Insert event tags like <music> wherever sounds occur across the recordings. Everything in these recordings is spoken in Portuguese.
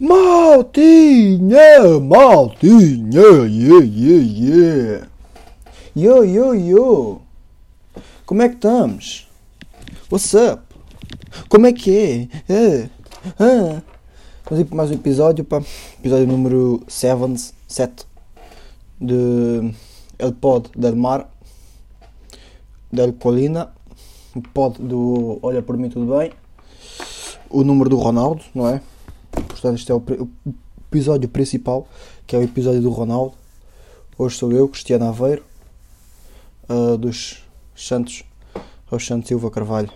Maltinha, maltinha, yeah, yeah, yeah. Yo, yo, yo. Como é que estamos? What's up? Como é que é? É. Ah. Vamos ir para mais um episódio, pá. Episódio número 7, 7 de El Pod del Mar, del Colina, o pod do Olha por mim tudo bem, o número do Ronaldo, não é? Portanto, este é o, o episódio principal, que é o episódio do Ronaldo. Hoje sou eu, Cristiano Aveiro, uh, dos Santos, aos Santos Silva Carvalho.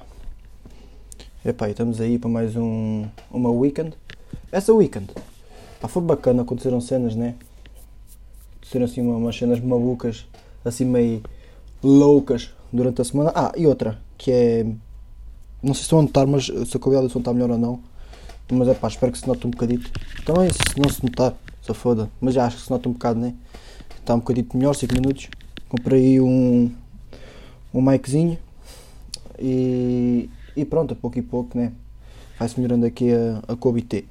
Epá, e estamos aí para mais um, uma weekend. Essa weekend, pá, foi bacana, aconteceram cenas, né? Aconteceram assim umas cenas malucas, assim meio loucas durante a semana. Ah, e outra, que é. Não sei se a notar, mas se a qualidade do som está melhor ou não. Mas é pá, espero que se note um bocadito. Também se não se notar, se foda. Mas já acho que se nota um bocado, né? Está um bocadito melhor, 5 minutos. Comprei um. um miczinho. E. E pronto, a pouco e pouco, né? Vai-se melhorando aqui a, a COBIT.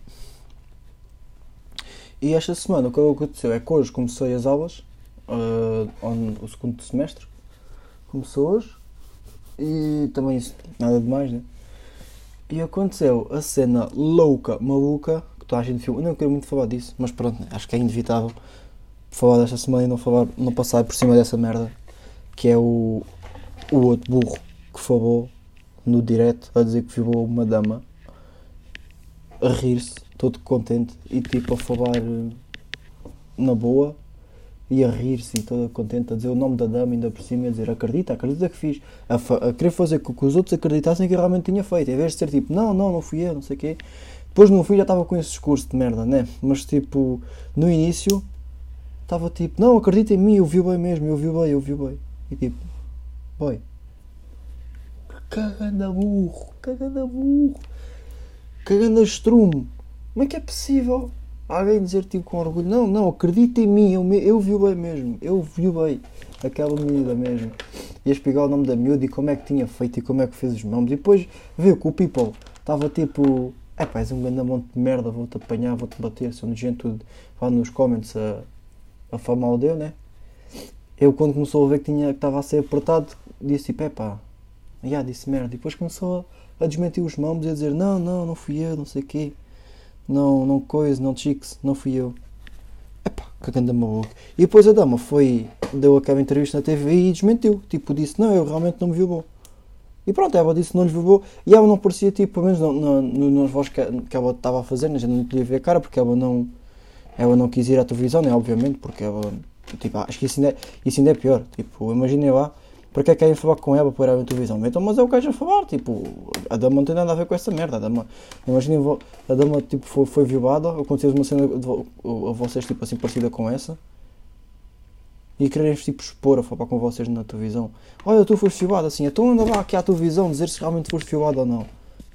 E esta semana o que aconteceu é que hoje comecei as aulas. Uh, on, o segundo semestre. Começou hoje. E também isso, nada demais, né? E aconteceu a cena louca, maluca, que toda a gente viu. Eu não quero muito falar disso, mas pronto, acho que é inevitável falar desta semana e não, falar, não passar por cima dessa merda. Que é o, o outro burro que falou no direto a dizer que violou uma dama a rir-se, todo contente e tipo a falar na boa e a rir-se toda contente a dizer o nome da dama ainda por cima a dizer acredita, acredita que fiz. A, a querer fazer com que os outros acreditassem que eu realmente tinha feito em vez de ser tipo não, não, não fui eu, não sei o quê. Depois no fim já estava com esse discurso de merda, né? mas tipo no início estava tipo não, acredita em mim, eu vi bem mesmo eu vi bem, eu vi bem. E tipo boy caganda burro, caganda burro caganda estrumo como é que é possível alguém dizer tipo com orgulho, não, não, acredita em mim, eu, eu vi bem mesmo, eu vi bem aquela miúda mesmo. E explicar o nome da miúda e como é que tinha feito e como é que fez os nomes. E depois viu que o people estava tipo, é pá, és um grande monte de merda, vou-te apanhar, vou-te bater, sou nojento, vá nos comments a, a falar mal dele, né? Eu quando começou a ver que tinha que estava a ser apertado, disse tipo, é pá, já disse merda. E depois começou a, a desmentir os nomes e a dizer, não, não, não fui eu, não sei o quê não, não coisa, não chicks, não fui eu. Epá, que grande maluco. E depois a dama foi, deu aquela entrevista na TV e desmentiu. Tipo, disse, não, eu realmente não me violou. E pronto, ela disse não lhes violou. E ela não parecia, tipo, pelo menos no, nas vozes que, que ela estava a fazer, a gente não podia ver a cara porque ela não, ela não quis ir à televisão, né, obviamente, porque ela, tipo, acho que isso ainda, é, isso ainda é pior. Tipo, imaginem lá para que é que querem falar com ela para ir à televisão? Então, mas é o que a falar, tipo, a dama não tem nada a ver com essa merda. A dama, imaginem, a dama tipo, foi, foi violada, aconteceu uma cena a vocês tipo assim parecida com essa e quererem tipo expor a falar com vocês na televisão. Olha, tu foste violada assim, então anda lá aqui à televisão dizer se realmente foste violada ou não.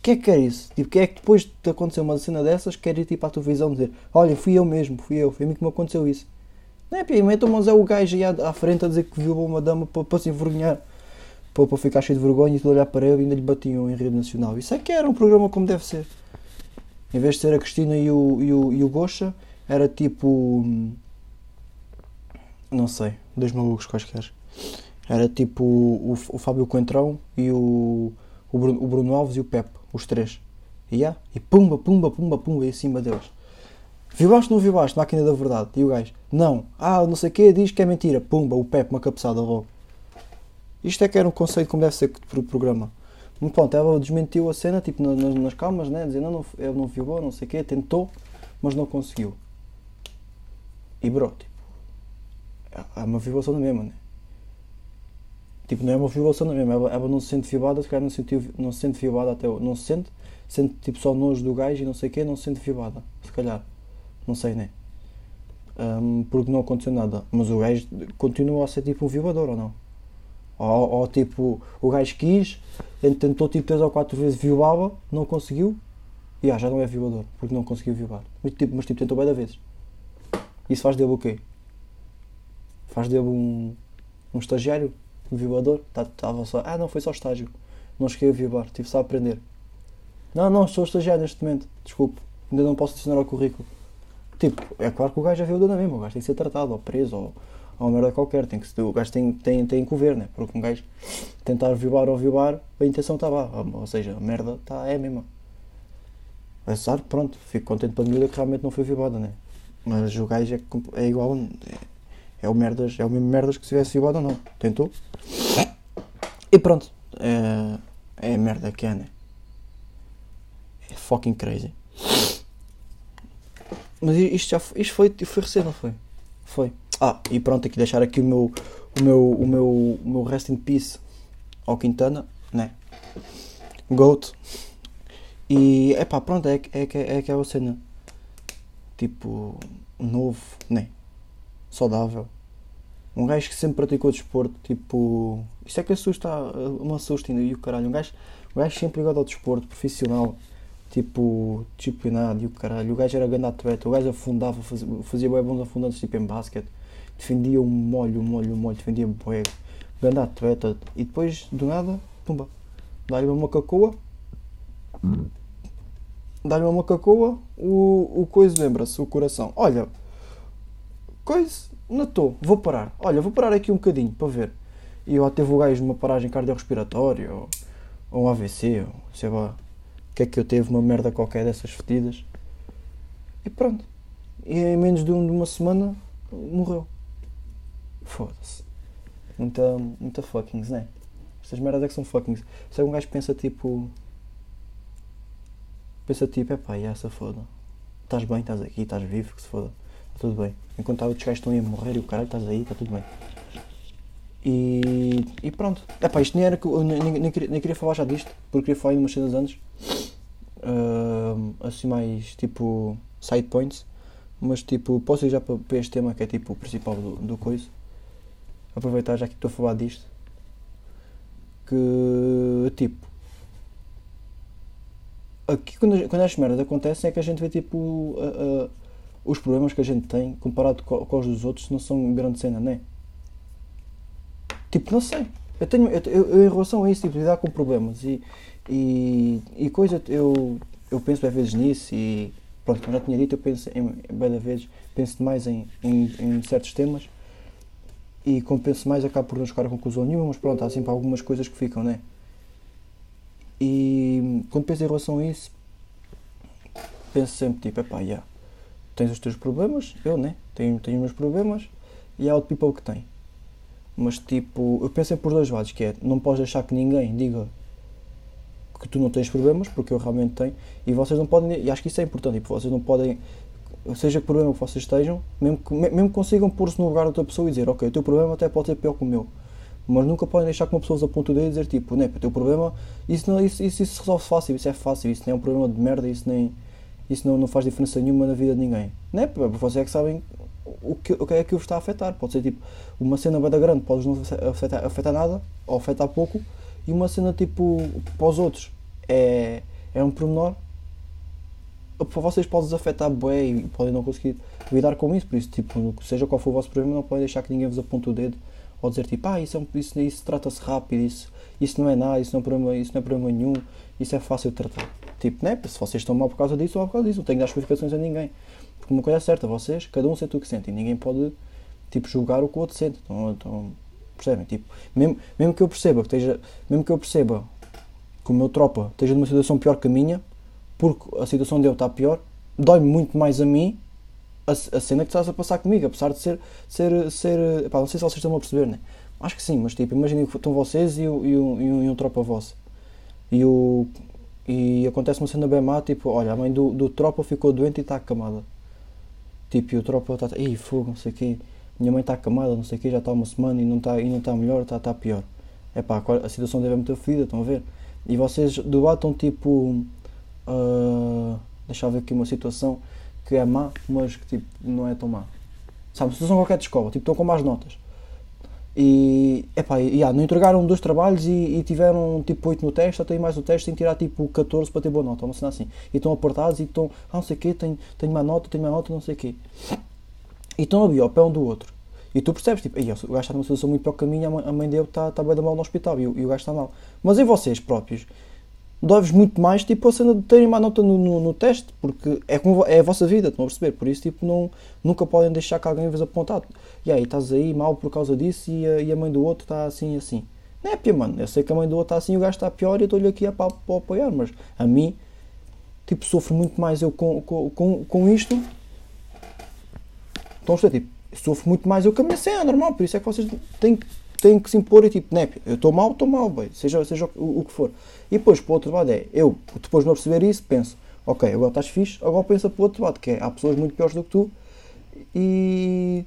Quem é que quer isso? Tipo, quem é que depois de acontecer uma cena dessas quer ir tipo à televisão dizer Olha, fui eu mesmo, fui eu, foi a mim que me aconteceu isso. Não é, pia, metam mas é o gajo aí à, frente a dizer que violou uma dama para, se envergonhar. Para, ficar cheio de vergonha e de olhar para ele e ainda lhe batiam em rede nacional. Isso é que era um programa como deve ser. Em vez de ser a Cristina e o, e o, e o Gosha, era tipo. Não sei, dois malucos quaisquer. Era tipo o, o Fábio Coentrão e o, o, Bruno, o Bruno Alves e o Pepe, os três. E, yeah, e pumba, pumba, pumba, pumba, e acima deles. Vivaste ou não vivaste? Máquina da verdade. E o gajo, não. Ah, não sei o quê, diz que é mentira. Pumba, o Pepe, uma cabeçada logo. Isto é que era um conceito como deve ser para o programa. Muito pronto, ela desmentiu a cena, tipo, nas, nas calmas, né? Dizendo, não, não, ele não não sei o quê, tentou, mas não conseguiu. E bro, tipo, é uma violação da mesma, né? Tipo, não é uma violação da mesma, ela, ela não se sente violada, se calhar não, sentiu, não se sente violada até não se sente, sente tipo só nojo do gajo e não sei o quê, não se sente violada, se calhar. Não sei, né? Um, porque não aconteceu nada. Mas o gajo continua a ser tipo um violador ou não? Ou, ou tipo, o gajo quis, tentou tipo 3 ou 4 vezes violá-la, não conseguiu, e ah, já não é violador, porque não conseguiu violar. Mas tipo, mas, tipo tentou bem da vezes. Isso faz dele o quê? Faz dele um, um estagiário, um violador? Estava tá, só, ah não, foi só estágio. Não cheguei a violar, tive só a aprender. Não, não, sou estagiário neste momento, desculpe. ainda não posso adicionar ao currículo. Tipo, é claro que o gajo já viu da mesma, o gajo tem que ser tratado, ou preso, ou, ou uma merda qualquer, tem que, o gajo tem, tem, tem que o ver, né? Porque um gajo tentar violar ou violar, a intenção está lá, ou seja, a merda está, é a mesma. Apesar, pronto, fico contente pela miúda que realmente não foi violada, né? Mas o gajo é, é igual, é, é, o merdas, é o mesmo merdas que se tivesse violado ou não. Tentou. E pronto, é, é a merda que é, né? É fucking crazy. Mas isto já foi, isto foi, foi recente, não foi? Foi. Ah, e pronto, aqui deixar aqui o meu, o meu, o meu, o meu rest in peace ao Quintana, né? Goat. E, é pá, pronto, é, é, é, é aquela cena. Tipo, novo, né? Saudável. Um gajo que sempre praticou desporto, tipo. Isto é que assusta, me assusta ainda, e o caralho. Um gajo, um gajo sempre ligado ao desporto, profissional tipo, disciplinado e o caralho. O gajo era grande atleta, o gajo afundava, fazia, fazia bons afundantes tipo em basquete, defendia um molho, um molho, um molho, defendia bué, grande atleta. E depois, do nada, pumba, dá-lhe uma macacoa, dá-lhe uma macacoa, o, o coisa lembra-se, o coração. Olha, coisa, não estou, vou parar. Olha, vou parar aqui um bocadinho para ver. E eu teve o gajo numa paragem cardiorrespiratória ou, ou um AVC, ou sei lá que é que eu teve uma merda qualquer dessas fedidas. E pronto. E em menos de, um, de uma semana morreu. Foda-se. Muita, muita fuckings, né? Estas merdas é que são fuckings. Se algum gajo pensa tipo. Pensa tipo, é pá, e essa foda. Estás bem, estás aqui, estás vivo, que se foda. Está tudo bem. Enquanto outros gajos estão aí a morrer e o caralho, estás aí, está tudo bem. E, e pronto. É pá, isto nem era que eu nem, nem, nem, queria, nem queria falar já disto, porque queria falar em umas cenas antes uh, assim mais tipo side points, mas tipo, posso ir já para, para este tema que é tipo o principal do, do coisa. Aproveitar já que estou a falar disto. Que tipo aqui quando, quando as merdas acontecem é que a gente vê tipo os problemas que a gente tem comparado com, com, os dos outros não são grande cena, não é? Tipo, não sei. Eu tenho eu, eu, eu, em relação a isso, tipo, lidar com problemas e, e, e coisa, eu, eu penso bem vezes nisso e pronto, como já tinha dito, eu penso em, bem vezes, penso mais em, em, em, certos temas e como penso mais acabo por não chegar a conclusão nenhuma, mas pronto, há sempre algumas coisas que ficam, né? E quando penso em relação a isso, penso sempre tipo, epá, yeah, tens os teus problemas, eu né, tenho, tenho os meus problemas e há outro people que tem. Mas tipo, eu penso sempre por dois lados, que é, não podes deixar que ninguém diga que tu não tens problemas, porque eu realmente tenho, e vocês não podem, e acho que isso é importante, e vocês não podem, seja que problema que vocês estejam, mesmo que, mesmo que consigam pôr-se no lugar de outra pessoa e dizer, ok, o teu problema até pode ser pior que o meu, mas nunca podem deixar que uma pessoa os aponte o dedo e dizer, tipo, né, o teu problema, isso, não, isso, isso, isso se resolve fácil, isso é fácil, isso nem é um problema de merda, isso nem, isso não, não faz diferença nenhuma na vida de ninguém, né, vocês é que sabem o que, o que é que vos está a afetar, pode ser tipo, uma cena bem da grande pode não afetar, afetar nada, ou afetar pouco, e uma cena tipo para os outros é, é um pormenor para vocês pode afetar bem e podem não conseguir lidar com isso, por isso, tipo, seja qual for o vosso problema, não podem deixar que ninguém vos aponte o dedo ou dizer tipo, ah, isso, é um, isso, isso trata-se rápido, isso, isso não é nada, isso não é, problema, isso não é problema nenhum, isso é fácil de tratar. Tipo, né? Se vocês estão mal por causa disso, ou por causa disso, não tenho que dar explicações a ninguém. Porque uma coisa é certa, vocês, cada um sente o que sente e ninguém pode, tipo, julgar o que o outro sente. Então, então percebem? Tipo, mesmo, mesmo que eu perceba que esteja, mesmo que eu perceba que o meu tropa esteja numa situação pior que a minha, porque a situação dele está pior, dói-me muito mais a mim a, a cena que estás a passar comigo, apesar de ser. ser, ser pá, não sei se vocês estão a perceber, né? Acho que sim, mas tipo, imaginem que estão vocês e, e, e, o, e um tropa vosso. E, o, e acontece uma cena bem má, tipo, olha, a mãe do, do tropa ficou doente e está acamada. Tipo, e o tropa está. Ih, fogo, não sei o quê minha mãe está acamada, não sei o quê, já está uma semana e não está, e não está melhor, está, está pior. É pá, a situação deve é muito fedida, estão a ver? E vocês debatam tipo. Uh, deixa eu ver aqui uma situação que é má, mas que tipo, não é tão má. Sabe, situação qualquer de escola, tipo, estão com más notas. E, epá, e, yeah, não entregaram dois trabalhos e, e, tiveram tipo 8 no teste, até mais o teste, sem tirar tipo 14 para ter boa nota, uma cena assim. E estão apertados e estão, ah, não sei o quê, tenho, tenho má nota, tenho má nota, não sei o quê e estão ali ao pé um do outro. E tu percebes, tipo, o gajo está numa situação muito pior que a minha, a mãe dele está, está bem da mal no hospital e, e o gajo está mal. Mas em vocês próprios, dói-vos muito mais, tipo, a cena de terem má nota no, no, no teste, porque é, como, é a vossa vida, estão a perceber? Por isso, tipo, não, nunca podem deixar que alguém vos apontar. E aí, estás aí mal por causa disso e a, e a mãe do outro está assim assim. Não é pia, mano. Eu sei que a mãe do outro está assim o gajo está pior e eu estou-lhe aqui a, para, para apoiar, mas a mim, tipo, sofro muito mais eu com, com, com, com isto. Estão a perceber? Tipo, sofro muito mais eu com a minha cena, normal. Por isso é que vocês têm que tem que se impor e tipo, né, eu estou mal, estou mal, bem, seja, seja o, o, que for. E depois, para o outro lado, é eu, depois de não perceber isso, penso, ok, agora estás fixe, agora pensa para o outro lado, que é, há pessoas muito piores do que tu e,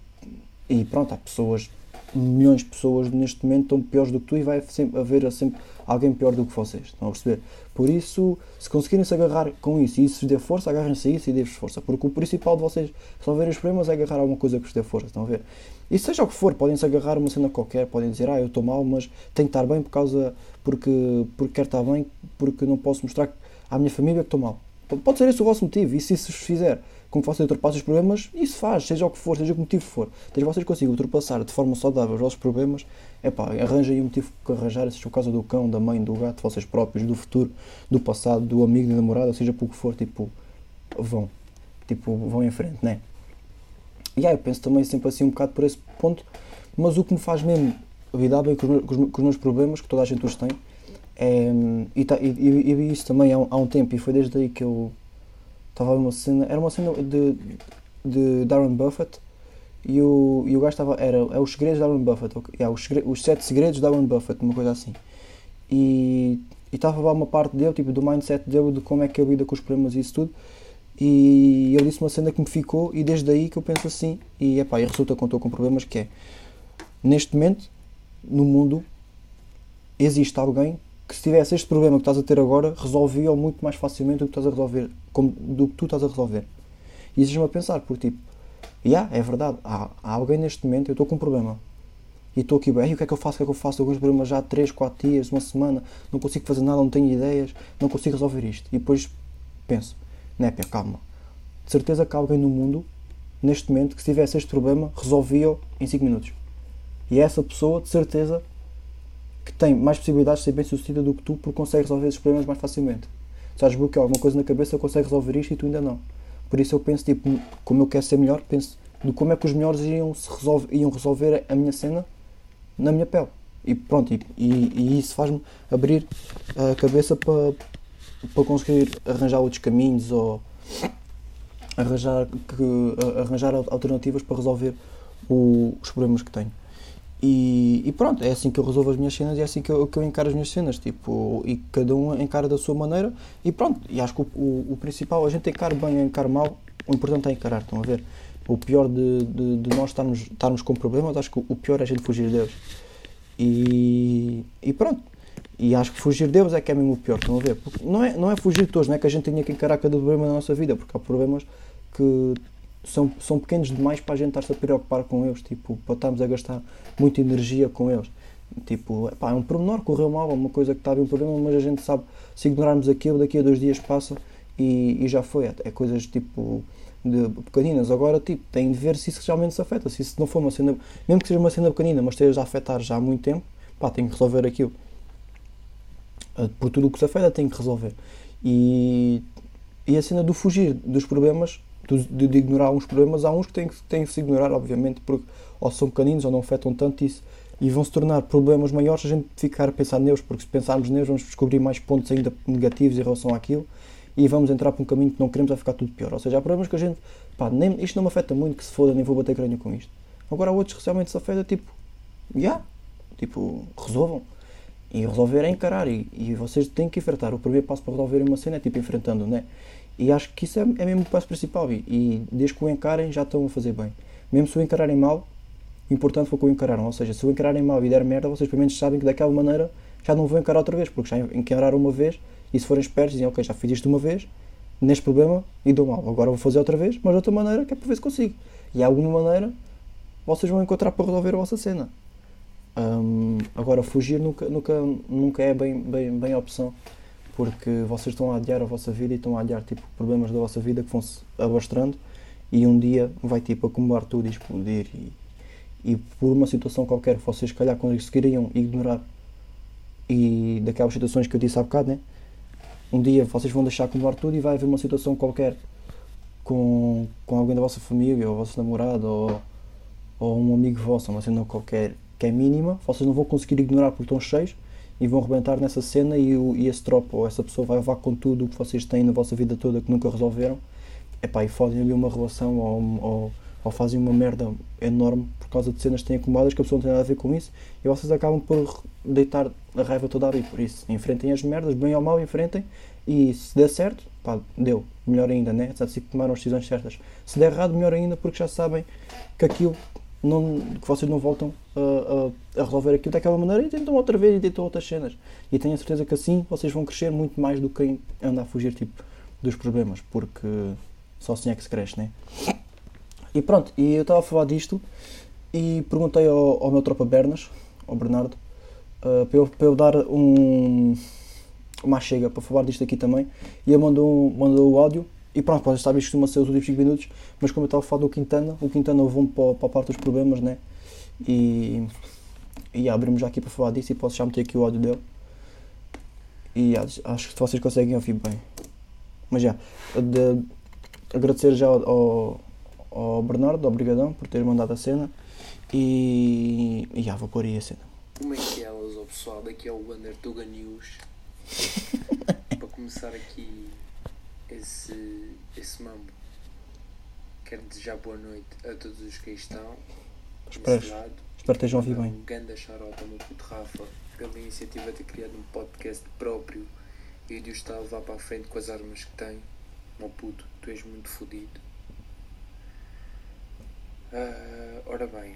e pronto, há pessoas, milhões de pessoas neste momento estão piores do que tu e vai sempre haver sempre alguém pior do que vocês, estão a perceber? Por isso, se conseguirem se agarrar com isso e isso vos dê força, agarrem-se a isso e dê-vos força, porque o principal de vocês resolverem os problemas é agarrar alguma coisa que vos dê força, estão a ver? E seja o que for, podem se agarrar uma cena qualquer, podem dizer, ah, eu estou mal, mas tenho que estar bem por causa, porque, porque quero estar bem, porque não posso mostrar à minha família que estou mal. Pode ser esse o vosso motivo, e se isso vos fizer com que vocês ultrapassem os problemas, isso faz, seja o que for, seja o que motivo for. Desde vocês consigam ultrapassar de forma saudável os vossos problemas, é pá, arranjem um motivo que arranjar, seja por causa do cão, da mãe, do gato, vocês próprios, do futuro, do passado, do amigo, da namorada, seja por que for, tipo, vão. Tipo, vão em frente, né? E aí eu penso também sempre assim um bocado por esse ponto, mas o que me faz mesmo lidar bem com os, com os meus problemas, que toda a gente os tem, é, e, tá, e, e, e, isso também há um, há um, tempo, e foi desde aí que eu estava uma cena, era uma cena de, de Darren Buffett, e o, e o gajo estava, era é os segredos de Darren Buffett, okay, os, os sete segredos de Darren Buffett, uma coisa assim. E estava lá uma parte dele, tipo, do mindset dele, de como é que ele lida com os problemas e isso tudo. E ele disse uma cena que me ficou e desde aí que eu penso assim, e epá, e resulta com estou com problemas, que é, neste momento, no mundo, existe alguém que se tivesse este problema que estás a ter agora, resolvia-o muito mais facilmente do que estás a resolver, como, do que tu estás a resolver. E existe-me a pensar, porque tipo, yeah, é verdade, há, há alguém neste momento, eu estou com um problema, e estou aqui bem, o que é que eu faço, o que é que eu faço, alguns problemas já há 3, 4 dias, uma semana, não consigo fazer nada, não tenho ideias, não consigo resolver isto. E depois penso, Népia, calma. De certeza que alguém no mundo, neste momento, que se tivesse este problema, resolvia-o em 5 minutos. E essa pessoa, de certeza, que tem mais possibilidades de ser bem sucedida do que tu, porque consegue resolver esses problemas mais facilmente. Se has bloqueado alguma coisa na cabeça, consegue resolver isto e tu ainda não. Por isso eu penso, tipo, como eu quero ser melhor, penso de como é que os melhores iam, se resolver, iam resolver a minha cena na minha pele. E pronto, e, e, e isso faz-me abrir a cabeça para para conseguir arranjar outros caminhos ou arranjar, que, arranjar alternativas para resolver o, os problemas que tenho. E, e, pronto, é assim que eu resolvo as minhas cenas e é assim que eu, que eu encaro as minhas cenas. Tipo, e cada um encara da sua maneira. E pronto, e acho que o, o, o principal, a gente encara bem ou encara mal, o importante é encarar, estão a ver? O pior de, de, de nós estarmos, estarmos com problemas, acho que o pior é a gente fugir deles. E, e pronto, e acho que fugir deles é que é mesmo o pior, estão a ver? Porque não é, não é fugir de todos, não é que a gente tenha que encarar cada problema da nossa vida, porque há problemas que são, são pequenos demais para a gente estar-se a preocupar com eles, tipo, para estarmos a gastar muita energia com eles. Tipo, epá, é um pormenor, correu mal, é uma coisa que estava um problema, mas a gente sabe, se ignorarmos aquilo, daqui a dois dias passa e, e já foi. É coisas tipo de pequeninas. Agora, tipo, tem de ver se isso realmente se afeta. Se isso não for uma cena, mesmo que seja uma cena pequenina, mas esteja a afetar já há muito tempo, pá, tem que resolver aquilo. Ah, por tudo o que se afeta tem que resolver. E, e a cena do fugir dos problemas, de, de ignorar uns problemas, há uns que têm, têm que se ignorar, obviamente, porque ou são pequeninos ou não afetam tanto isso e vão se tornar problemas maiores se a gente ficar a pensar neles, porque se pensarmos neles vamos descobrir mais pontos ainda negativos em relação àquilo e vamos entrar para um caminho que não queremos, vai ficar tudo pior. Ou seja, há problemas que a gente, pá, nem, isto não me afeta muito, que se foda, nem vou bater crânio com isto. Agora há outros que realmente se afeta, tipo, já, yeah, tipo, resolvam. E resolver é encarar. E, e vocês têm que enfrentar. O primeiro passo para resolverem uma cena é tipo enfrentando, né? E acho que isso é, é mesmo o passo principal. E, e desde que o encarem, já estão a fazer bem. Mesmo se o encararem mal, o importante foi que o encararam. Ou seja, se o encararem mal e der merda, vocês pelo menos sabem que daquela maneira já não vão encarar outra vez. Porque já encararam uma vez e se forem espertos, dizem, ok, já fiz isto uma vez, neste problema e dou mal. Agora vou fazer outra vez, mas de outra maneira, que é para ver se consigo. E de alguma maneira vocês vão encontrar para resolver a vossa cena. Agora, fugir nunca, nunca, nunca é bem, bem, bem a opção, porque vocês estão a adiar a vossa vida e estão a adiar tipo, problemas da vossa vida que vão-se abastrando e um dia vai tipo, acumular tudo e explodir. E, e por uma situação qualquer, vocês, se calhar, conseguiriam ignorar e daquelas situações que eu disse há bocado, né? um dia vocês vão deixar acumular tudo e vai haver uma situação qualquer com, com alguém da vossa família, ou vosso namorado, ou, ou um amigo vosso, uma cena qualquer que é mínima, vocês não vão conseguir ignorar porque estão cheios e vão arrebentar nessa cena e, o, e esse tropa ou essa pessoa vai levar com tudo o que vocês têm na vossa vida toda que nunca resolveram epá, e fodem ali uma relação ou, ou, ou, fazem uma merda enorme por causa de cenas que têm acumuladas que a pessoa não tem nada a ver com isso e vocês acabam por deitar a raiva toda ali. Por isso, enfrentem as merdas, bem ou mal, enfrentem e se der certo, pá, deu, melhor ainda, né? Se tomaram as decisões certas. Se der errado, melhor ainda porque já sabem que aquilo não, que vocês não voltam a, a, a, resolver aquilo daquela maneira e tentam outra vez e tentam outras cenas. E tenho a certeza que assim vocês vão crescer muito mais do que quem anda a fugir tipo, dos problemas, porque só assim é que se cresce, né? E pronto, e eu estava a falar disto e perguntei ao, ao meu tropa Bernas, ao Bernardo, uh, para, eu, para eu dar um, uma chega para falar disto aqui também. E ele mandou, mandou o áudio e pronto, pode estar visto uma ser os últimos 5 minutos, mas como eu estava a falar do Quintana, o Quintana levou-me para, para a parte dos problemas, né? E, e abrimos já aqui para falar disso e posso já meter aqui o áudio dele. E acho que vocês conseguem ouvir bem. Mas já, de, agradecer já ao, ao Bernardo, ao Brigadão, por ter mandado a cena. E, e já, vou pôr aí a cena. Como é que é, o pessoal? Daqui é o Wander Tuga News. <laughs> Para começar aqui esse, esse mambo, quero desejar boa noite a todos os que aí estão. Espero, espero que estejam a ouvir bem. Um grande charota, meu puto Rafa, pela iniciativa de ter criado um podcast próprio e de o estar a levar para a frente com as armas que tem. Meu puto, tu és muito fodido. Uh, ora bem,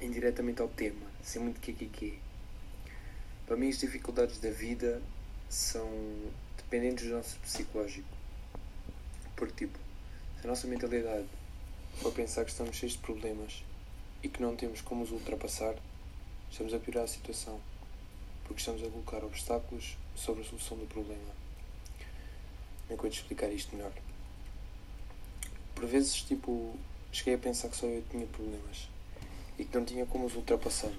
indiretamente ao tema, sem muito que Para mim, as dificuldades da vida são dependentes do nosso psicológico. Porque, tipo, se a nossa mentalidade for pensar que estamos cheios de problemas e que não temos como os ultrapassar, estamos a piorar a situação. Porque estamos a colocar obstáculos sobre a solução do problema. Como é explicar isto melhor? Por vezes, tipo, cheguei a pensar que só eu tinha problemas e que não tinha como os ultrapassar.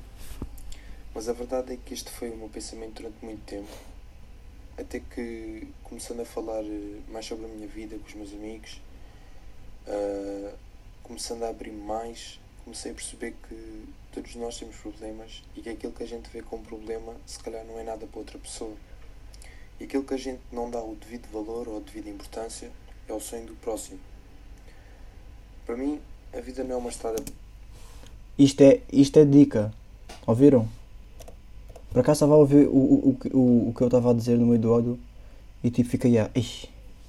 Mas a verdade é que este foi o meu pensamento durante muito tempo até que começando a falar eh, mais sobre a minha vida com os meus amigos, uh, começando a abrir mais, comecei a perceber que todos nós temos problemas e que aquilo que a gente vê como problema se calhar não é nada para outra pessoa. E aquilo que a gente não dá o devido valor ou a devida importância é o sonho do próximo. Para mim, a vida não é uma estrada. Isto é, isto é dica. Ouviram? Por acaso estava a ouvir o, o, o, o que eu estava a dizer no meio do áudio e tipo já, yeah,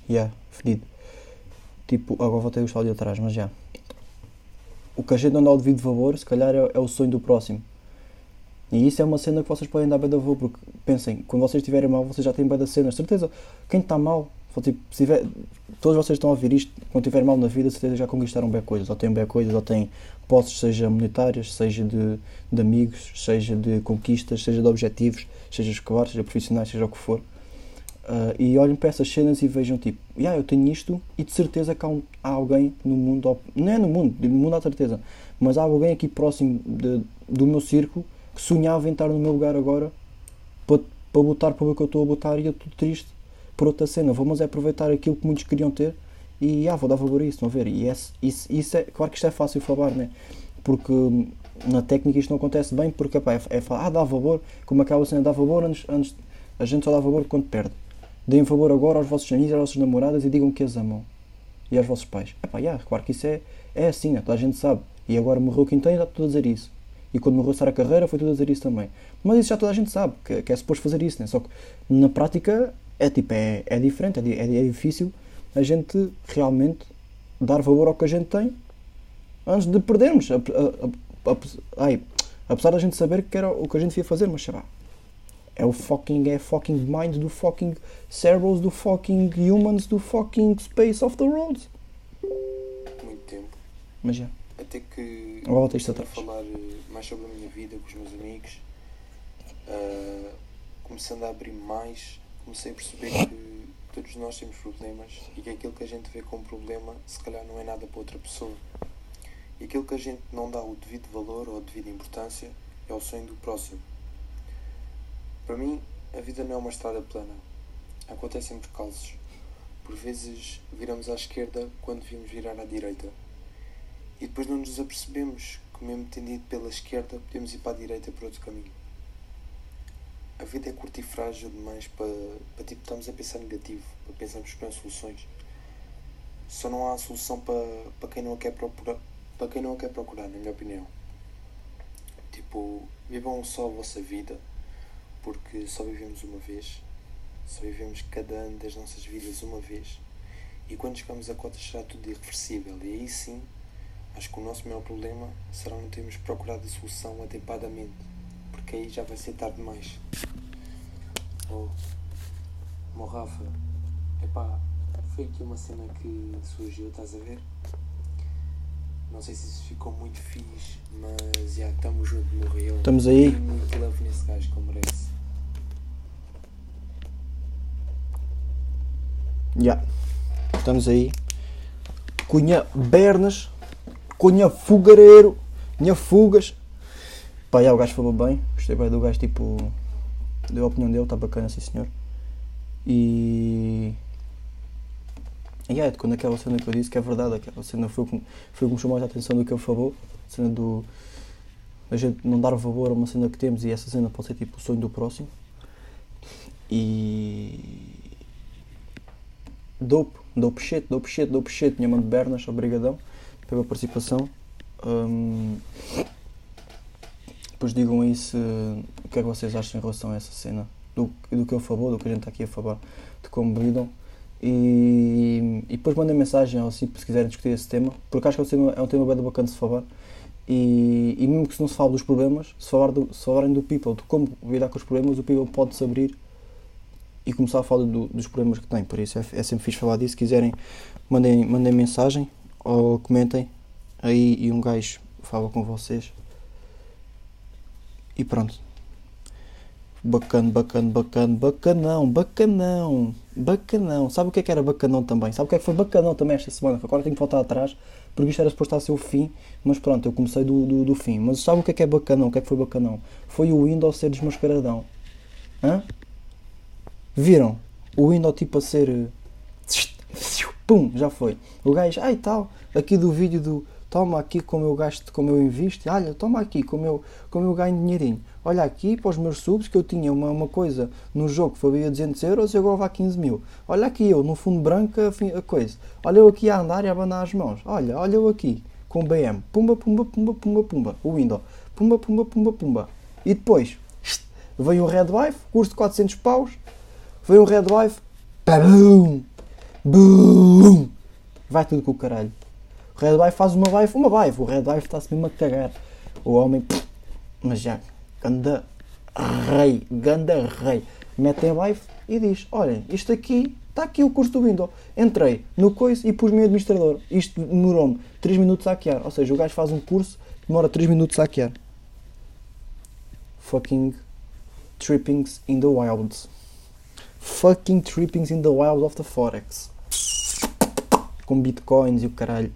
yeah, fedido. Tipo, agora vou ter o áudio atrás, mas já. O que a gente não dá o devido valor, se calhar é, é, o sonho do próximo. E isso é uma cena que vocês podem dar bem de valor, porque pensem, quando vocês estiverem mal, vocês já têm bem da cena. Certeza, quem está mal, tipo, se tiver, todos vocês estão a ouvir isto, quando estiver mal na vida, certeza já conquistaram bem coisas, ou têm bem coisas, ou têm posses, seja monetárias, seja de, de, amigos, seja de conquistas, seja de objetivos, seja escolares, seja profissionais, seja o que for. Uh, e olhem para essas cenas e vejam tipo, yeah, eu tenho isto e de certeza que há, um, há alguém no mundo, não é no mundo, no mundo há certeza, mas há alguém aqui próximo de, do meu círculo que sonhava em estar no meu lugar agora para, para botar para o que eu estou a botar e eu estou triste por outra cena. Vamos aproveitar aquilo que muitos queriam ter e ah, vou dar valor a isso, ver? E isso, isso é, claro que isto é fácil falar, né? Porque hum, na técnica isto não acontece bem, porque é, é falar, ah, dá valor, como aquela cena, dá valor antes, antes, a gente só dá valor quando perde. Deem valor agora aos vossos amigos, às vossas namoradas e digam que as amam. E aos vossos pais. Epá, yeah, claro que isso é, é assim, né? toda a gente sabe. E agora morreu o Quinteiro, está tudo a dizer isso. E quando morreu a Carreira, foi tudo a dizer isso também. Mas isso já toda a gente sabe, que, que é suposto fazer isso, né? Só que na prática é tipo, é, é diferente, é, é, é difícil a gente realmente dar valor ao que a gente tem antes de perdermos. A, a, a, ai, apesar da gente saber que era o que a gente ia fazer, mas será? É o fucking, é fucking mind do fucking cerebros do fucking humans do fucking space of the roads. Muito tempo. Mas já. Até que Agora isto a falar eh, mais sobre a minha vida com os meus amigos, uh, começando a abrir mais, comecei a perceber que todos nós temos problemas e que aquilo que a gente vê como problema se calhar não é nada para outra pessoa. E aquilo que a gente não dá o devido valor ou a devida importância é o sonho do próximo. Para mim, a vida não é uma estrada plana. acontecem percalços. Por vezes viramos à esquerda quando devíamos virar à direita. E depois não nos apercebemos que, mesmo tendo ido pela esquerda, podemos ir para a direita por outro caminho. A vida é curta e frágil demais para, para tipo, estarmos a pensar negativo, para pensarmos que não há soluções. Só não há solução para, para quem não a quer procurar, para quem não a quer procurar, na minha opinião. Tipo, vivam só a vossa vida, porque só vivemos uma vez. Só vivemos cada ano das nossas vidas uma vez. E quando chegamos a cota será tudo irreversível. E aí sim, acho que o nosso maior problema será não termos procurado a solução atempadamente. Porque aí já vai ser tarde demais. Oh, oh Rafa, epá, foi aqui uma cena que surgiu, estás a ver? Não sei se isso ficou muito fixe, mas já estamos junto, morreu. Estamos aí. Muito love nesse gajo que merece. Já. Estamos aí. Cunha Bernas. Cunha Fugareiro. Cunha Fugas. Pá, já, o gajo falou bem. Gostei bem do gajo, tipo. Deu a opinião dele, está bacana, sim senhor. E. E é, quando aquela cena que eu disse que é verdade, aquela cena foi o que, foi o que me chamou mais a atenção do que ele falou. A cena do. A gente não dar valor a uma cena que temos e essa cena pode ser tipo o sonho do próximo. E. Dope, dope shit, dope shit, dope shit. Minha mãe de Bernas, obrigadão pela participação. Hum, depois digam aí se, o que é que vocês acham em relação a essa cena. Do, do que eu falou, do que a gente está aqui a falar, de como lidam. E, e depois mandem mensagem ou assim, se quiserem discutir esse tema, porque acho que é um tema, é um tema bem bacana de se falar. E, e mesmo que se não se fale dos problemas, se, falar do, se falarem do people, de como lidar com os problemas, o people pode se abrir e começar a falar do, dos problemas que tem. Por isso é, é sempre fixe falar disso. Se quiserem, mandem, mandem mensagem ou comentem aí e um gajo fala com vocês. E pronto. Bacana, bacana, bacana, bacanão, bacanão, bacanão. Sabe o que é que era bacanão também? Sabe o que é que foi bacanão também esta semana? Agora tenho que voltar atrás, porque isto era suposto estar ser o fim, mas pronto, eu comecei do, do, do fim. Mas sabe o que é que é bacanão? O que é que foi bacanão? Foi o Windows ser desmascaradão. Hã? Viram? O Windows tipo a ser. Pum, já foi. O gajo, ai tal, aqui do vídeo do toma aqui como eu gasto, como eu invisto, olha, toma aqui como eu, como eu ganho dinheirinho. Olha aqui para os meus subs que eu tinha uma, uma coisa no jogo que valia 200 euros e agora vai 15 mil. Olha aqui eu, no fundo branco, a, a coisa. Olha eu aqui a andar e a abanar as mãos. Olha, olha eu aqui, com BM. Pumba, pumba, pumba, pumba, pumba. O Windows. Pumba, pumba, pumba, pumba. E depois, veio o Red Wife, curso de 400 paus. Veio o Red Wife. Pabum! Bum! Vai tudo com o caralho. O Red Wife faz uma live, uma live. O Red Wife está-se mesmo a cagar. O homem, mas já, ganda rei, ganda rei. Mete em live e diz: Olhem, isto aqui, está aqui o curso do Windows. Entrei no coisa e pus-me administrador. Isto demorou-me 3 minutos a hackear. Ou seja, o gajo faz um curso, demora 3 minutos a hackear. Fucking trippings in the wilds. Fucking trippings in the wilds of the Forex. Com bitcoins e o caralho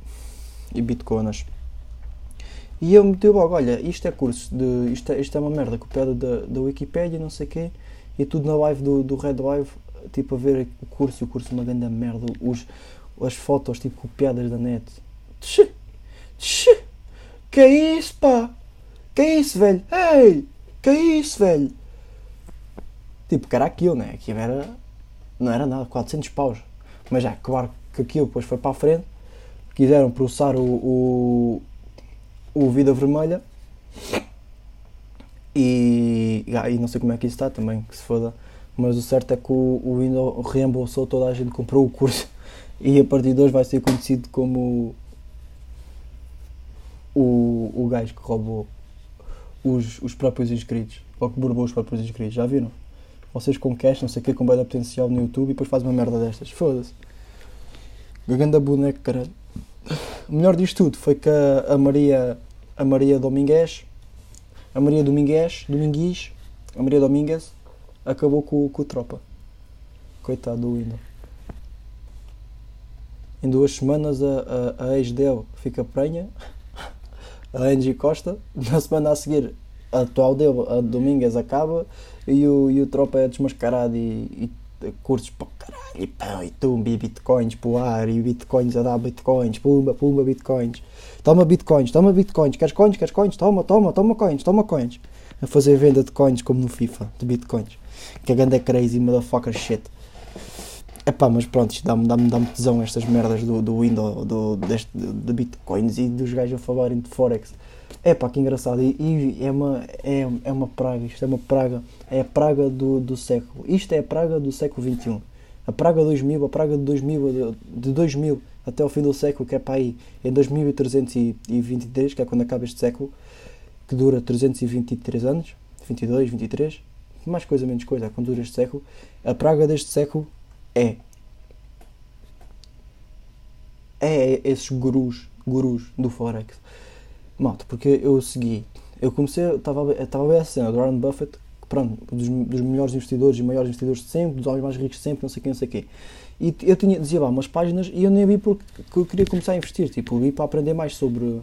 e bitconas. E eu meti logo, olha, isto é curso de. Isto é, isto é uma merda copiada da, da Wikipedia, não sei o quê, e tudo na live do, do Red Live, tipo a ver o curso e o curso é uma grande merda, os, as fotos tipo copiadas da net. Tch, tch, que é isso, pá? Que é isso, velho? Ei! Que é isso, velho? Tipo, que era aquilo, né? Aquilo era. Não era nada, 400 paus. Mas já, claro que aquilo depois foi para a frente quiseram processar o, o, o Vida Vermelha e, e não sei como é que isso está também, que se foda. Mas o certo é que o, o Windows reembolsou toda a gente comprou o curso <laughs> e a partir de hoje vai ser conhecido como o, o gajo que roubou os, os próprios inscritos ou que borbou os próprios inscritos, já viram? Vocês com cash, não sei o que, com bem potencial no YouTube e depois fazem uma merda destas, foda-se. Gaganda boneco, caralho. O melhor disto tudo foi que a, Maria a Maria Domingues a Maria Domingues Domingues a Maria Domingues acabou com, com o tropa. Coitado do Windows em duas semanas a, a, a ex dele fica prenha <laughs> a Angie Costa. Na semana a seguir a atual dele a Domingues acaba e o, e o tropa é desmascarado e, e cursos para caralho, e pão, e tumba, e bitcoins para o ar, e bitcoins a dar bitcoins, pumba, pumba, bitcoins. Toma bitcoins, toma bitcoins, queres coins, queres coins, toma, toma, toma coins, toma coins. A fazer venda de coins como no FIFA, de bitcoins. Que a ganda é crazy, motherfucker shit. Epá, mas pronto, dá-me dá dá tesão estas merdas do, do Windows, do, deste, de bitcoins e dos gajos a falarem de Forex. Epá, que engraçado. E, e, é, uma, é, é uma praga, isto é uma praga. É a praga do, do século. Isto é a praga do século XXI. A praga 2000, a praga de 2000, de 2000 até o fim do século, que é para aí em 2323, que é quando acaba este século, que dura 323 anos, 22, 23, mais coisa menos coisa, é quando dura este século. A praga deste século é é esses gurus, gurus do Forex. Malta, porque eu segui, eu comecei, estava estava bem a cena do Warren Buffett, pronto, dos, dos melhores investidores e maiores investidores de sempre, dos homens mais ricos de sempre, não sei quem, não sei quê. E eu tinha, dizia lá umas páginas e eu nem vi porque eu queria começar a investir, tipo, vi para aprender mais sobre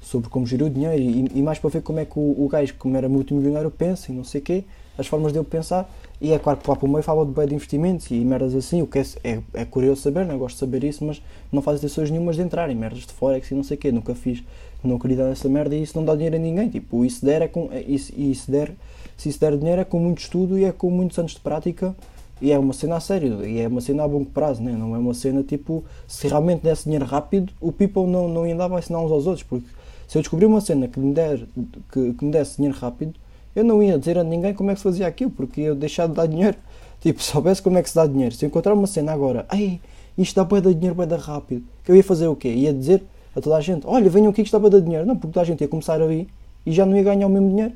sobre como gerir o dinheiro e, e, mais para ver como é que o, o gajo, como era multimilionário, pensa e não sei o quê, as formas dele pensar. E é claro que lá para o meio fala de bem de investimentos e merdas assim, o que é, é, é curioso saber, não é? gosto de saber isso, mas não faz intenções nenhumas de entrar em merdas de Forex e não sei o quê, nunca fiz, não queria dar essa merda e isso não dá dinheiro a ninguém. Tipo, isso der é com, isso, isso der, se isso der dinheiro é com muito estudo e é com muitos anos de prática e é uma cena a sério, e é uma cena a longo prazo, né? não é uma cena tipo, se realmente desse dinheiro rápido, o people não, não ia andar a ensinar uns aos outros, porque se eu descobrir uma cena que me, der, que, que me desse dinheiro rápido, eu não ia dizer a ninguém como é que se fazia aquilo, porque ia deixar de dar dinheiro. <laughs> Tipo, se soubesse como é que se dá dinheiro, se eu encontrar uma cena agora, ai, isto dá para dar dinheiro, vai dar rápido, eu ia fazer o quê? Ia dizer a toda a gente, olha, venham aqui que está para dar dinheiro. Não, porque toda a gente ia começar a e já não ia ganhar o mesmo dinheiro.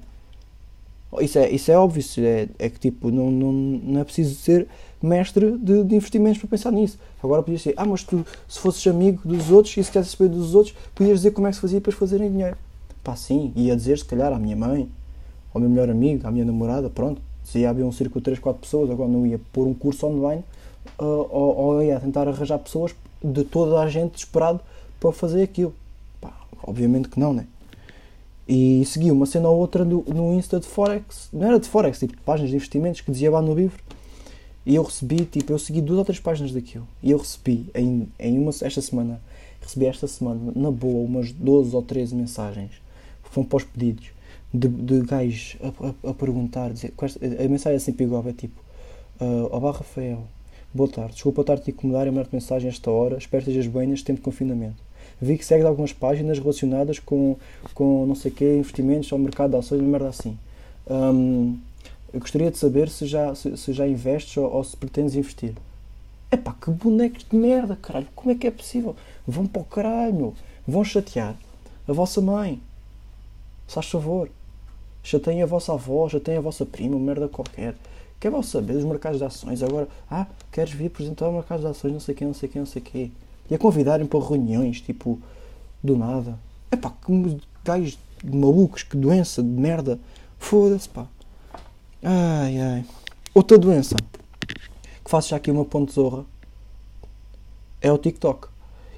Isso é, isso é óbvio, isso é, é que tipo, não, não, não é preciso ser mestre de, de, investimentos para pensar nisso. Agora podia ser, ah, mas tu, se fosses amigo dos outros e se quisesse saber dos outros, podias dizer como é que se fazia para fazerem dinheiro. Pá, sim, ia dizer se calhar à minha mãe, ao meu melhor amigo, à minha namorada, pronto. Se ia haver um círculo de 3, 4 pessoas, agora não ia pôr um curso online uh, ou, ou ia tentar arranjar pessoas de toda a gente desesperado para fazer aquilo. Pá, obviamente que não, né? E segui uma cena ou outra no, no Insta de Forex, não era de Forex, tipo páginas de investimentos que dizia lá no livro e eu recebi, tipo, eu segui duas ou três páginas daquilo. E eu recebi, em, em uma, esta semana, recebi esta semana, na boa, umas 12 ou 13 mensagens. Foram os pedidos. De, de gajos a, a, a perguntar, dizer, a mensagem assim pegou, é tipo, uh, Olá Rafael, boa tarde, desculpa estar-te a incomodar e mandar-te mensagem esta hora, espero que estejas bem neste tempo de confinamento. Vi que segues algumas páginas relacionadas com, com não sei o quê, investimentos ao mercado de ações, uma merda assim. Um, eu gostaria de saber se já, se, se já investes ou, ou, se pretendes investir. Epá, que bonecos de merda, caralho. Como é que é possível? Vão para o caralho. Vão chatear a vossa mãe. Faz favor. Chateiem a vossa avó, chateiem a vossa prima, merda qualquer. Quer vão saber dos mercados de ações. Agora, ah, queres vir apresentar o mercado de ações, não sei quem, não sei quem, não sei quê. E a convidarem para reuniões, tipo, do nada. Epá, que gajos malucos, que doença de merda. Foda-se, pá. Ai, ai. Outra doença que faço já aqui uma ponte zorra é o TikTok.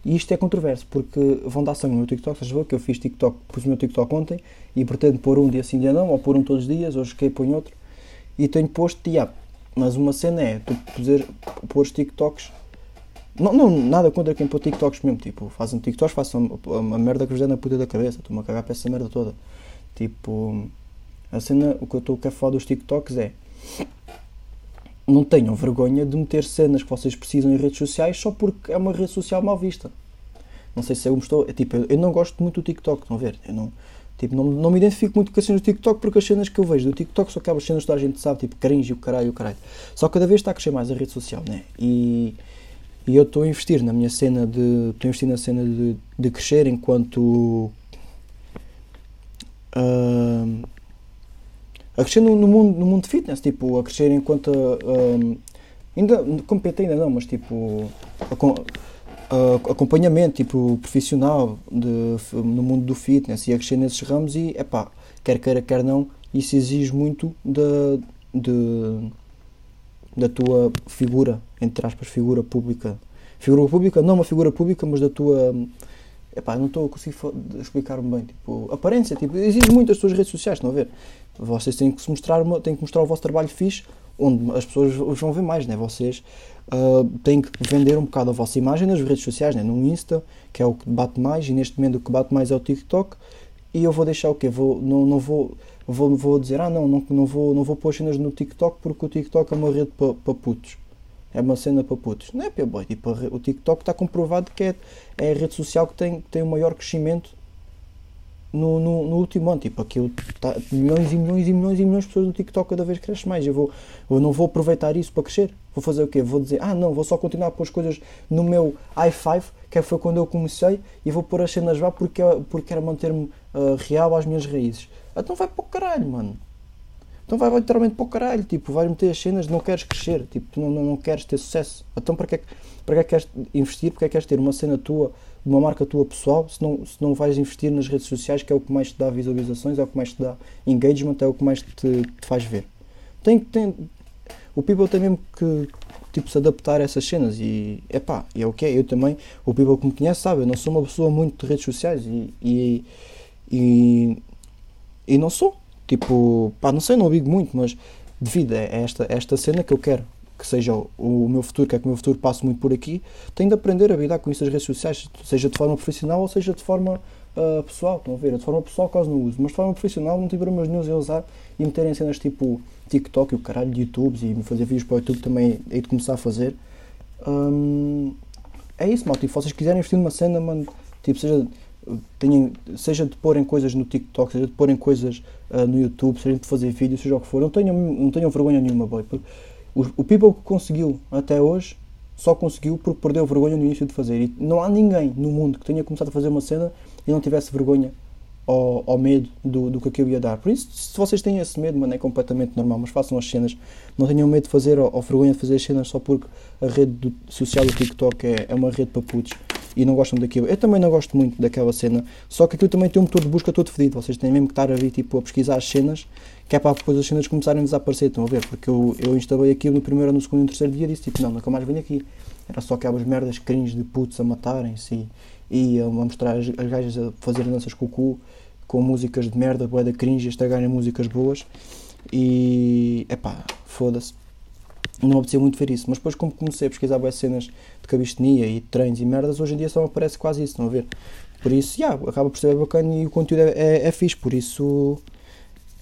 E isto é controverso, porque vão dar sangue no meu TikTok, a ver que eu fiz TikTok, pus o meu TikTok ontem e pretendo pôr um dia sim, dia não, ou pôr um todos os dias, hoje que põe outro. E tenho posto dia. Mas uma cena é tu pôr TikToks. Não, não, nada contra quem pôr TikToks mesmo. Tipo, fazem TikToks, façam a, a, a merda que vos der na puta da cabeça. Estou-me a cagar para essa merda toda. Tipo, a cena, o que eu estou a falar dos TikToks é não tenham vergonha de meter cenas que vocês precisam em redes sociais só porque é uma rede social mal vista. Não sei se eu me estou. É, tipo, eu não gosto muito do TikTok, estão a ver? Eu não, tipo, não, não me identifico muito com as cenas do TikTok porque as cenas que eu vejo do TikTok são aquelas cenas que a gente sabe, tipo cringe, o caralho, o caralho. Só cada vez está a crescer mais a rede social, né? E, e eu estou a investir na minha cena de. Estou a investir na cena de, de crescer enquanto. Uh, a crescer no, no, mundo, no mundo fitness, tipo, a crescer enquanto. Um, ainda, como PT ainda não, mas tipo. A, a, acompanhamento tipo, profissional de, no mundo do fitness e a crescer nesses ramos e, epá, quer queira, quer não, isso exige muito da, de, da tua figura, entre aspas, figura pública. Figura pública, não uma figura pública, mas da tua. Epá, não estou a conseguir explicar-me bem. Tipo, aparência, tipo, exige muito as tuas redes sociais, estão a ver? Vocês têm que se mostrar, têm que mostrar o vosso trabalho fixe, onde as pessoas os vão ver mais, né? Vocês uh, têm que vender um bocado a vossa imagem nas redes sociais, né? No Insta, que é o que bate mais, e neste momento o que bate mais é o TikTok. E eu vou deixar o quê? Vou, não, não vou, vou, vou dizer, ah não, não, não, vou, não vou pôr cenas no TikTok porque o TikTok é uma rede para pa putos. É uma cena para putos. Não é, pia boy. Tipo, o TikTok está comprovado que é, é a rede social que tem, tem o maior crescimento no, no, no, último ano. Tipo, aquilo tá, milhões e milhões e milhões e milhões de pessoas no TikTok cada vez cresce mais. Eu, vou, eu não vou aproveitar isso para crescer. Vou fazer o quê? Vou dizer, ah não, vou só continuar a pôr as coisas no meu i5, que foi quando eu comecei, e vou pôr as cenas lá porque, porque era manter-me uh, real às minhas raízes. Então vai para o caralho, mano. Então vai, literalmente para o caralho. Tipo, vai meter as cenas, não queres crescer. Tipo, não, não, não queres ter sucesso. Então para que, para que queres investir? Porque é que queres ter uma cena tua uma marca tua pessoal, se não, se não vais investir nas redes sociais, que é o que mais te dá visualizações, é o que mais te dá engagement, é o que mais te, te faz ver. Tem, tem, o people tem mesmo que tipo, se adaptar a essas cenas e é pá, é o que é. Eu também, o people que me conhece sabe, eu não sou uma pessoa muito de redes sociais e, e, e, e não sou. Tipo, pá, não sei, não digo muito, mas devido a esta, a esta cena que eu quero que seja o, meu futuro, que é que o meu futuro passe muito por aqui, tenho de aprender a lidar com isso nas redes sociais, seja de forma profissional ou seja de forma uh, pessoal. Estão a ver? De forma pessoal, quase não uso, mas de forma profissional não tive problemas nenhum em usar e meterem cenas tipo TikTok e o caralho de YouTubes e fazer vídeos para o YouTube também hei de começar a fazer. Um, é isso, mal. Tipo, se vocês quiserem investir numa cena, mano, tipo, seja, tenham, seja de porem coisas no TikTok, seja de porem coisas uh, no YouTube, seja de fazer vídeos, seja o que for, não tenham, não tenham vergonha nenhuma, boy. O, o People que conseguiu até hoje só conseguiu porque perdeu vergonha no início de fazer. E não há ninguém no mundo que tenha começado a fazer uma cena e não tivesse vergonha ou, ou medo do, do que aquilo ia dar. Por isso, se vocês têm esse medo, mano, é completamente normal, mas façam as cenas. Não tenham medo de fazer ou, ou vergonha de fazer as cenas só porque a rede do, social do TikTok é, é uma rede para putos e não gostam daquilo. Eu também não gosto muito daquela cena, só que aquilo também tem um motor de busca todo fedido. Vocês têm mesmo que estar ali tipo, a pesquisar as cenas que é para depois as cenas começarem a desaparecer, estão a ver? Porque eu, eu instalei aquilo no primeiro, no segundo e no terceiro dia e disse tipo, não, nunca mais venho aqui. Era só aquelas merdas cringe de putos a matarem-se e, e a mostrar as, as gajas a fazerem danças com o cu, com músicas de merda, boeda cringe, a estragarem músicas boas. E, epá, foda-se. Não me apetecia muito ver isso, mas depois como comecei a pesquisar boas cenas de cabistenia e treinos e merdas, hoje em dia só aparece quase isso, estão a ver? Por isso, yeah, acaba por ser bacana e o conteúdo é, é, é fixe, por isso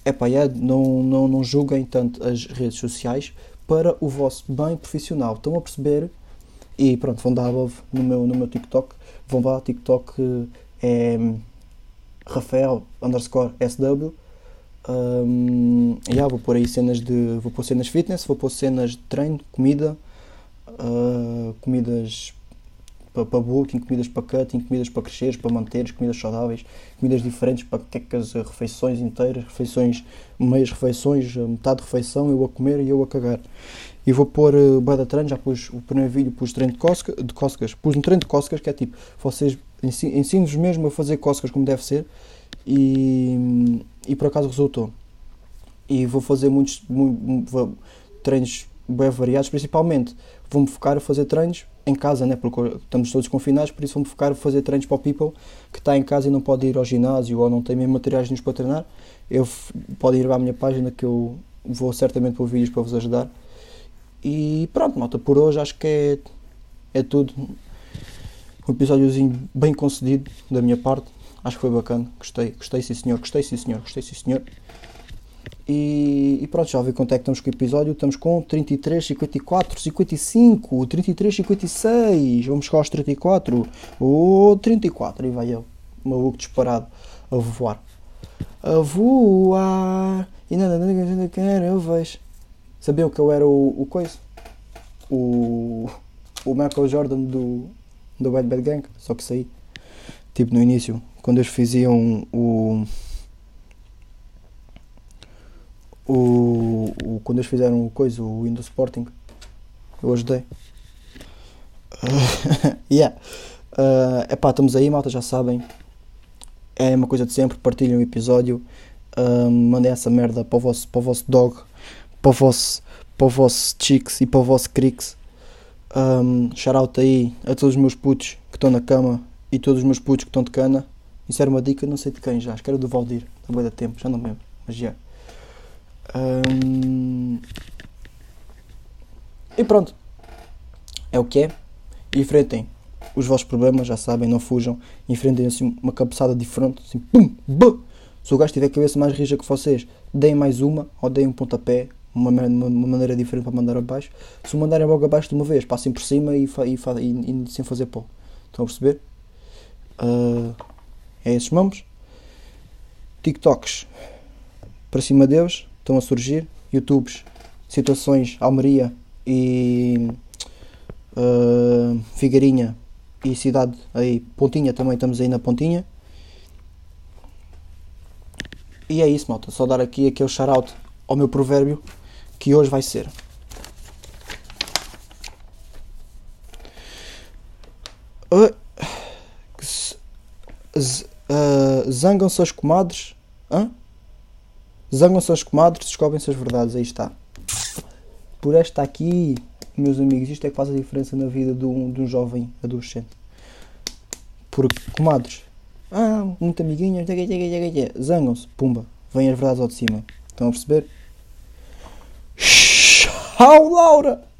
é, não, não, não julguem tanto as redes sociais para o vosso bem profissional. Estão a perceber? E pronto, vão dar love no meu, no meu TikTok. Vão lá, TikTok é Rafael underscore SW. Um, yeah, vou pôr aí cenas de. Vou pôr cenas fitness, vou pôr cenas de treino, comida, uh, comidas para, para bulking, comidas para cutting, comidas para cresceres, para manteres, comidas saudáveis, comidas diferentes, para quecas, refeições inteiras, refeições, meias refeições, metade de refeição, eu a comer e eu a cagar. E vou pôr uh, bada treino, já pus o primeiro vídeo, pus treino de, cosca, de cócegas, pus um treino de cócegas que é tipo, vocês ensino-vos mesmo a fazer cócegas como deve ser e, e por acaso resultou. E vou fazer muitos, muitos treinos bem variados, principalmente vou-me focar a fazer treinos em casa, né? porque estamos todos confinados, por isso vou-me focar a fazer treinos para o people que está em casa e não pode ir ao ginásio ou não tem mesmo materiais nenhum para treinar. Eu pode ir à minha página que eu vou certamente pôr vídeos para vos ajudar. E pronto, malta, por hoje acho que é, é tudo. Um episódiozinho bem concedido da minha parte. Acho que foi bacana. Gostei, gostei sim senhor, gostei sim senhor, gostei sim senhor. E, e, pronto, já vi quanto é que estamos com o episódio. Estamos com 33, 54, 55, 33, 56. Vamos chegar aos 34. Ou 34. E vai eu, maluco disparado, a voar. A voar. E nada, nada, nada, nada, eu vejo. Sabiam que eu era o, o coisa? O, o Michael Jordan do, do Bad Bad Gang. Só que saí. Tipo no início, quando eles faziam o o, o, quando eles fizeram o coisa, o Windows Sporting, eu ajudei. <laughs> Yeah. Uh, epá, estamos aí, malta, já sabem. É uma coisa de sempre, partilhem o episódio. Uh, mandem essa merda para o vosso, para o vosso dog, para o vosso, para o vosso chicks e para o vosso cricks. Um, shout aí a todos os meus putos que estão na cama e todos os meus putos que estão de cana. Isso era uma dica, não sei de quem já, acho que era do Valdir, há bem da tempo, já não me lembro, mas já. Yeah. E pronto. É o que é. Enfrentem os vossos problemas, já sabem, não fujam. Enfrentem assim uma cabeçada diferente, assim, pum, bum. Se o gajo tiver a cabeça mais rija que vocês, deem mais uma ou deem um pontapé, uma, uma, uma maneira diferente para mandar abaixo. Se o mandarem logo abaixo de uma vez, passem por cima e, e, e, e sem fazer pó. Estão a perceber? Uh, é esses mamos. TikToks para cima deles estão a surgir. YouTubes, situações, Almeria e uh, Figueirinha e cidade aí, Pontinha também estamos aí na Pontinha. E é isso, malta. Só dar aqui aquele shout-out ao meu provérbio que hoje vai ser. Uh, Zangam-se as comadres. Zangam-se as comadres, descobrem-se as verdades. Aí está. Por esta aqui, meus amigos, isto é que faz a diferença na vida de um, de um jovem adolescente. Porque, comadres, ah, muito amiguinhos, zangam-se, pumba, vêm as verdades ao de cima. Estão a perceber? Tchau, Laura!